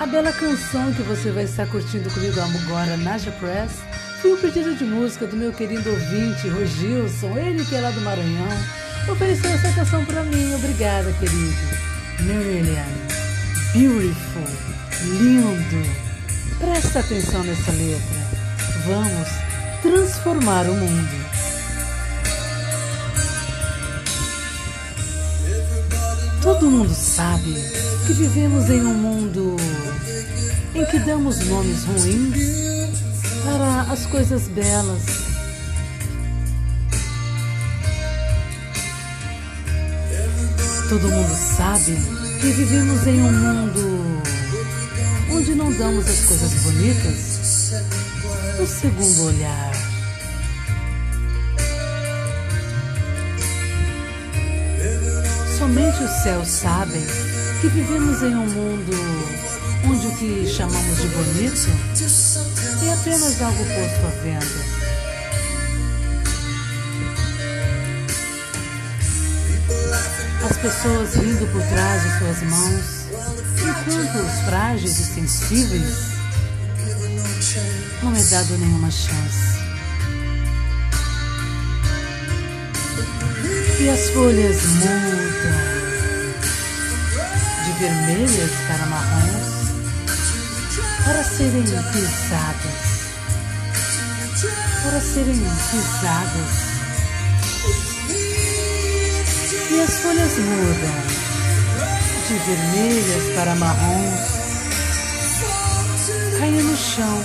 A bela canção que você vai estar curtindo comigo agora, Naja Press, foi um pedido de música do meu querido ouvinte, Rogilson, ele que é lá do Maranhão, ofereceu essa canção para mim. Obrigada, querido. Marilyn, beautiful, lindo. Presta atenção nessa letra. Vamos transformar o mundo. Todo mundo sabe que vivemos em um mundo em que damos nomes ruins para as coisas belas. Todo mundo sabe que vivemos em um mundo onde não damos as coisas bonitas o segundo olhar. Somente os céus sabem que vivemos em um mundo onde o que chamamos de bonito é apenas algo posto à venda. As pessoas rindo por trás de suas mãos, enquanto os frágeis e sensíveis não é dado nenhuma chance. E as folhas mudam de vermelhas para marrons para serem pisadas. Para serem pisadas. E as folhas mudam de vermelhas para marrons. Caem no chão.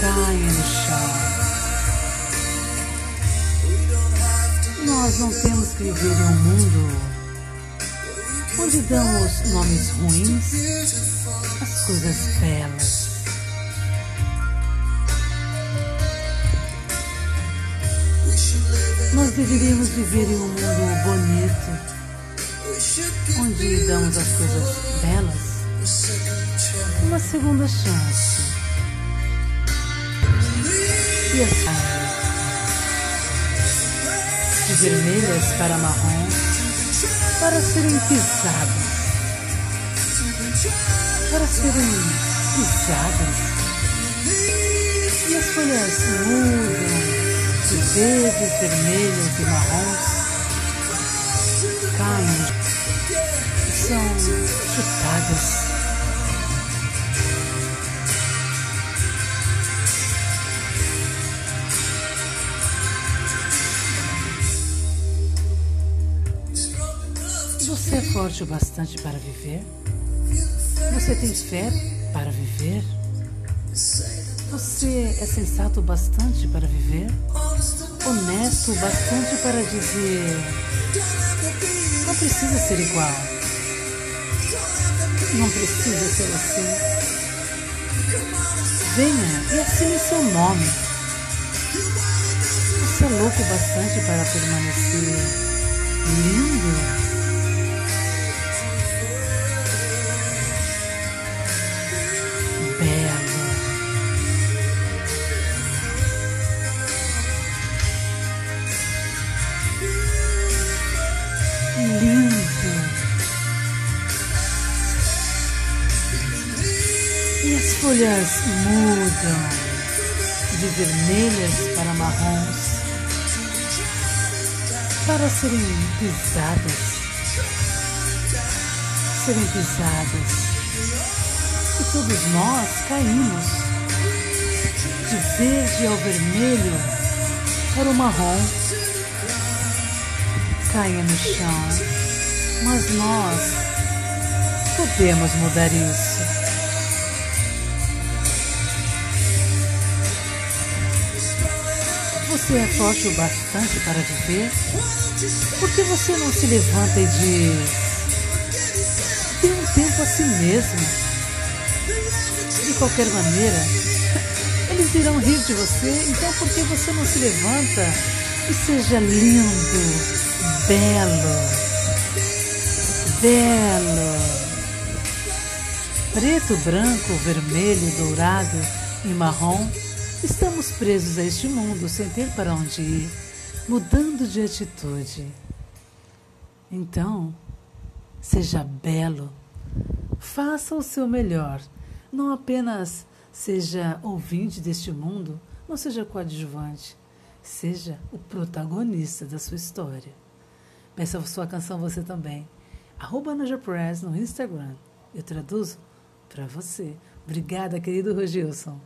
Caem no chão. Nós não temos que viver em um mundo onde damos nomes ruins às coisas belas. Nós deveríamos viver em um mundo bonito, onde damos às coisas belas uma segunda chance. E assim, de vermelhas para marrons, para serem pisadas, para serem pisadas. E as folhas mudam de verdes, vermelhas e marrons, caem e são chutadas. Forte o bastante para viver? Você tem fé para viver? Você é sensato o bastante para viver? Honesto o bastante para dizer: não precisa ser igual. Não precisa ser assim. Venha e assine seu nome. Você é louco o bastante para permanecer lindo? Lindo. E as folhas mudam de vermelhas para marrons para serem pisadas. Serem pisadas e todos nós caímos de verde ao vermelho para o marrom. Caia no chão, mas nós podemos mudar isso. Você é forte o bastante para viver? Por que você não se levanta e diz: Dê um tempo a si mesmo? De qualquer maneira, eles irão rir de você, então por que você não se levanta e seja lindo, belo, belo? Preto, branco, vermelho, dourado e marrom, estamos presos a este mundo sem ter para onde ir, mudando de atitude. Então, seja belo Faça o seu melhor. Não apenas seja ouvinte deste mundo, não seja coadjuvante. Seja o protagonista da sua história. Peça a sua canção você também. Arroba Press no Instagram. Eu traduzo para você. Obrigada, querido Rogilson.